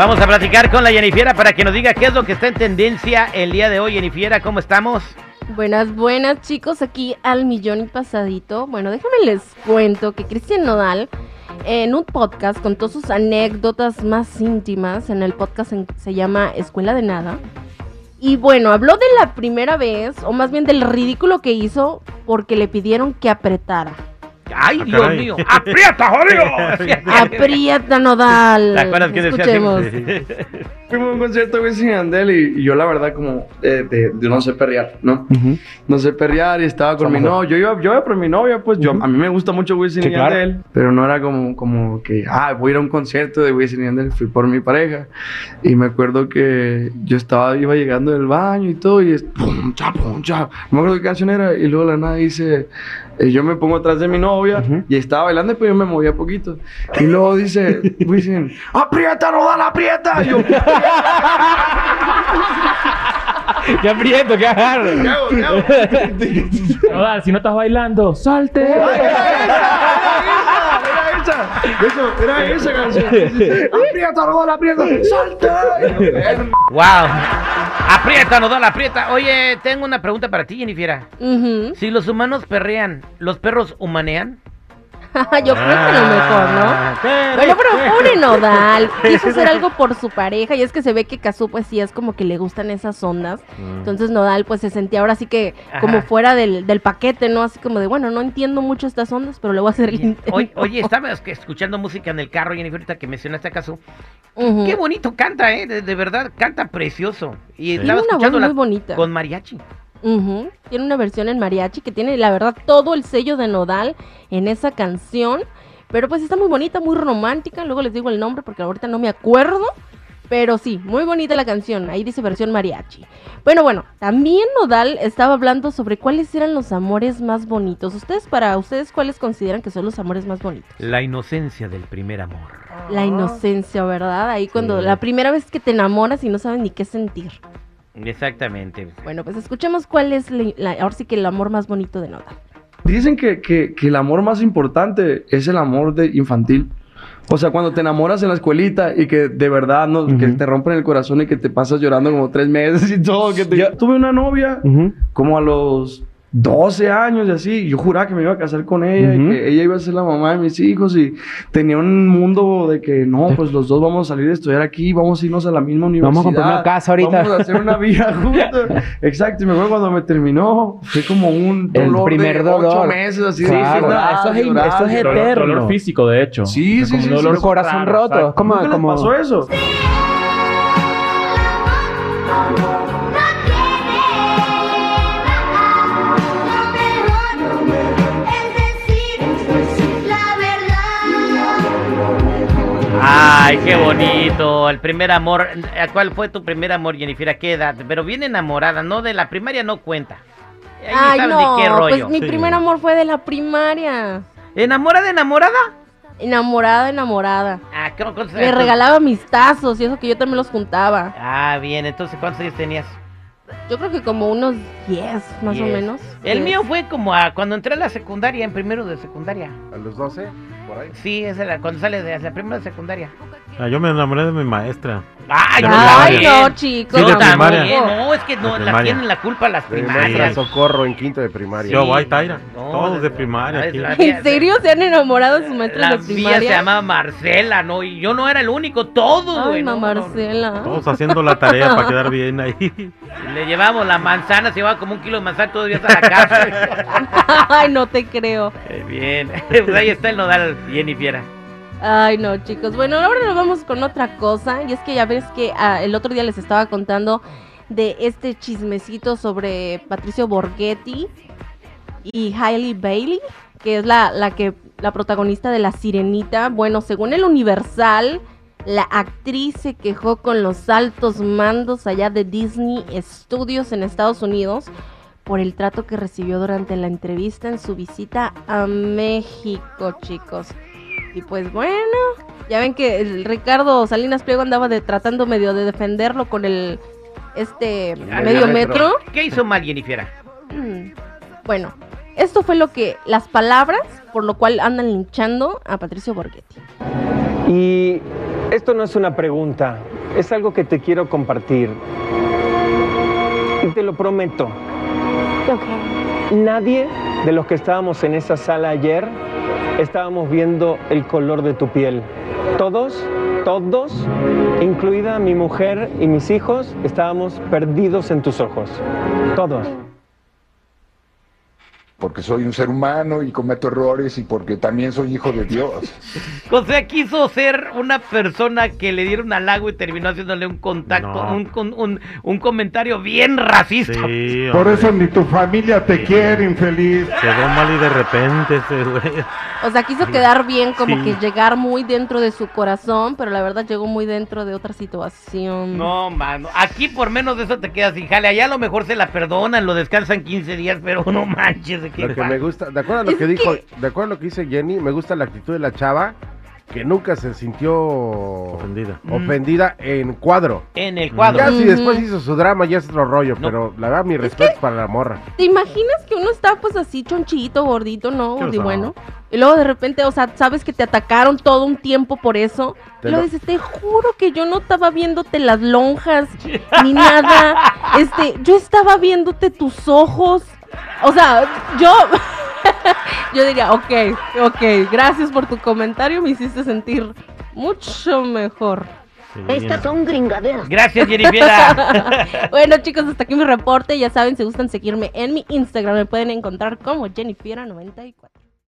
Vamos a platicar con la Jennifiera para que nos diga qué es lo que está en tendencia el día de hoy. Jennifiera, ¿cómo estamos? Buenas, buenas chicos, aquí al millón y pasadito. Bueno, déjame les cuento que Cristian Nodal en un podcast contó sus anécdotas más íntimas. En el podcast se llama Escuela de Nada. Y bueno, habló de la primera vez, o más bien del ridículo que hizo porque le pidieron que apretara. ¡Ay, Ah, Dios caray. mío! ¡Aprieta, jodido! Aprieta Nodal. ¿Te acuerdas que decía siempre? Fuimos a un concierto de Wisin y Yandel y, y yo la verdad como eh, de, de no sé perrear, ¿no? No sé perrear y estaba con mi novia. Yo iba, yo iba por mi novia, pues yo, a mí me gusta mucho Wisin Sí, y claro. Yandel, pero no era como, como que, ah, voy a ir a un concierto de Wisin y Yandel. Fui por mi pareja y me acuerdo que yo estaba, iba llegando del baño y todo y es pum, cha, pum, cha. No me acuerdo qué canción era y luego la nada dice, eh, yo me pongo atrás de mi novia y estaba bailando y pues yo me movía poquito. Y luego dice, Wisin, aprieta, no da la aprieta. Y yo, ¡Qué aprieto, qué agarro! ¿qué hago? ¿Qué hago? Nodal, si no estás bailando, salte. Era esa, eso, era esa canción. Aprieta, no la aprieta, salta. ¡Wow! ¡Aprieta, Nodal, aprieta! Oye, tengo una pregunta para ti, Jennifiera. Ujú. Si los humanos perrean, ¿los perros humanean? Yo creo que lo mejor, ¿no? Bueno, pero pobre Nodal, quiso hacer algo por su pareja y es que se ve que Kazu pues sí es como que le gustan esas ondas. Entonces Nodal pues se sentía ahora sí que como Ajá. fuera del, del paquete, ¿no? Así como de, bueno, no entiendo mucho estas ondas, pero le voy a hacer el intento. Oye, oye, estabas que escuchando música en el carro, Jennifer, ahorita que mencionaste acaso. Ujú. Qué bonito canta, ¿eh? De, de verdad, canta precioso. Y Tiene estaba una voz escuchándola muy bonita. con mariachi. Tiene una versión en mariachi que tiene, la verdad, todo el sello de Nodal en esa canción. Pero pues está muy bonita, muy romántica. Luego les digo el nombre porque ahorita no me acuerdo. Pero sí, muy bonita la canción. Ahí dice versión mariachi. Bueno, bueno, también Nodal estaba hablando sobre cuáles eran los amores más bonitos. Ustedes, para ustedes, ¿cuáles consideran que son los amores más bonitos? La inocencia del primer amor. La inocencia, ¿verdad? Ahí cuando Sí. la primera vez que te enamoras y no sabes ni qué sentir. Exactamente. Bueno, pues escuchemos cuál es la- la- ahora sí que el amor más bonito de Nodal. Dicen que, que, que el amor más importante es el amor de infantil. O sea, cuando te enamoras en la escuelita y que de verdad no, que te rompen el corazón y que te pasas llorando como tres meses y todo. Que te- Tuve una novia como a los 12 años y así. y Yo juraba que me iba a casar con ella Ujú. y que ella iba a ser la mamá de mis hijos. Y tenía un mundo de que no, pues los dos vamos a salir a estudiar aquí, vamos a irnos a la misma universidad. Vamos a comprar una casa ahorita. Vamos a hacer una vida juntos. Exacto. Y me acuerdo cuando me terminó, fue como un El dolor primer de ocho dolor. meses así. Claro, de llorar, eso es- llorar, eso es eterno. Dolor físico, de hecho. Sí, sí, Como sí, un sí, dolor sí. corazón raro, roto. ¿Cómo, ¿Nunca les cómo- pasó eso? Bonito. El primer amor. ¿A ¿Cuál fue tu primer amor, Jennifer? ¿A qué edad? Pero bien enamorada, ¿no? De la primaria no cuenta. Ahí Ay, no, qué rollo. pues mi primer amor fue de la primaria. ¿Enamorada, enamorada? Enamorada, enamorada. Ah, ¿cómo, cuántos Me regalaba mis tazos y eso que yo también los juntaba. Ah, bien. Entonces, ¿cuántos años tenías? Yo creo que como unos 10, más o menos. El Diez. mío fue como a cuando entré a la secundaria, en primero de secundaria. A los 12, por ahí. Sí, esa era cuando sale de la primera de secundaria. Ah, yo me enamoré de mi maestra. Ay, no, chicos. Sí, de Yo primaria. también. No, es que no, la primaria. tienen la culpa las primarias. Socorro en quinto de primaria. Yo, guay, Taira. No, Todos de la- primaria. la- aquí. la- ¿En serio se han enamorado de sus maestros La de mía se primaria? llamaba Marcela, ¿no? Y yo no era el único, todos, Ay, güey. no, no. Todos haciendo la tarea para quedar bien ahí. Le llevamos la manzana, se llevaba como un kilo de manzana todavía hasta la casa. Ay, no te creo. Eh, Bien, pues ahí está el nodal, Jenny Fiera. Ay, no, chicos. Bueno, ahora nos vamos con otra cosa. Y es que ya ves que ah, el otro día les estaba contando de este chismecito sobre Patricio Borghetti y Hailey Bailey, que es la, la que la protagonista de La Sirenita. Bueno, según el Universal, La actriz se quejó con los altos mandos allá de Disney Studios en Estados Unidos por el trato que recibió durante la entrevista en su visita a México, chicos. Y pues bueno, ya ven que el Ricardo Salinas Pliego andaba de, tratando medio de defenderlo con el este medio metro. metro. ¿Qué hizo mal, Jennifer? Mm, Bueno, esto fue lo que las palabras por lo cual andan linchando a Patricio Borghetti. Y esto no es una pregunta, es algo que te quiero compartir. Y te lo prometo. Nadie de los que estábamos en esa sala ayer estábamos viendo el color de tu piel. Todos, todos, incluida mi mujer y mis hijos, estábamos perdidos en tus ojos. Todos. Porque soy un ser humano y cometo errores y porque también soy hijo de Dios. O sea, quiso ser una persona que le diera un halago y terminó haciéndole un contacto, No. un, un, un- un comentario bien racista. Sí, Por eso ni tu familia te quiere, infeliz. Quedó mal y de repente ese güey. O sea, quiso quedar bien, como Sí. que llegar muy dentro de su corazón, pero la verdad llegó muy dentro de otra situación. No, mano. Aquí por menos de eso te quedas sin jale. Allá a lo mejor se la perdonan, lo descansan 15 días, pero no manches. ¿De qué Lo que me gusta, de acuerdo a lo Es que dijo, que- de acuerdo a lo que dice Jenny, me gusta la actitud de la chava que nunca se sintió Ofendida. ofendida en cuadro. En el cuadro. Ya si Ujú. después hizo su drama ya es otro rollo, No. pero la verdad mi respeto para la morra. ¿Te imaginas que uno está pues así chonchito, gordito, no? ¿Qué Y bueno. Y luego de repente, o sea, sabes que te atacaron todo un tiempo por eso. Te y luego lo- dices, te juro que yo no estaba viéndote las lonjas ni nada. Este, yo estaba viéndote tus ojos. O sea, yo. yo diría, ok, ok, gracias por tu comentario, me hiciste sentir mucho mejor. Sí, Estas son gringaderas. Gracias, Jennifer. Bueno, chicos, hasta aquí mi reporte. Ya saben, si gustan seguirme en mi Instagram, me pueden encontrar como Jennifiera94.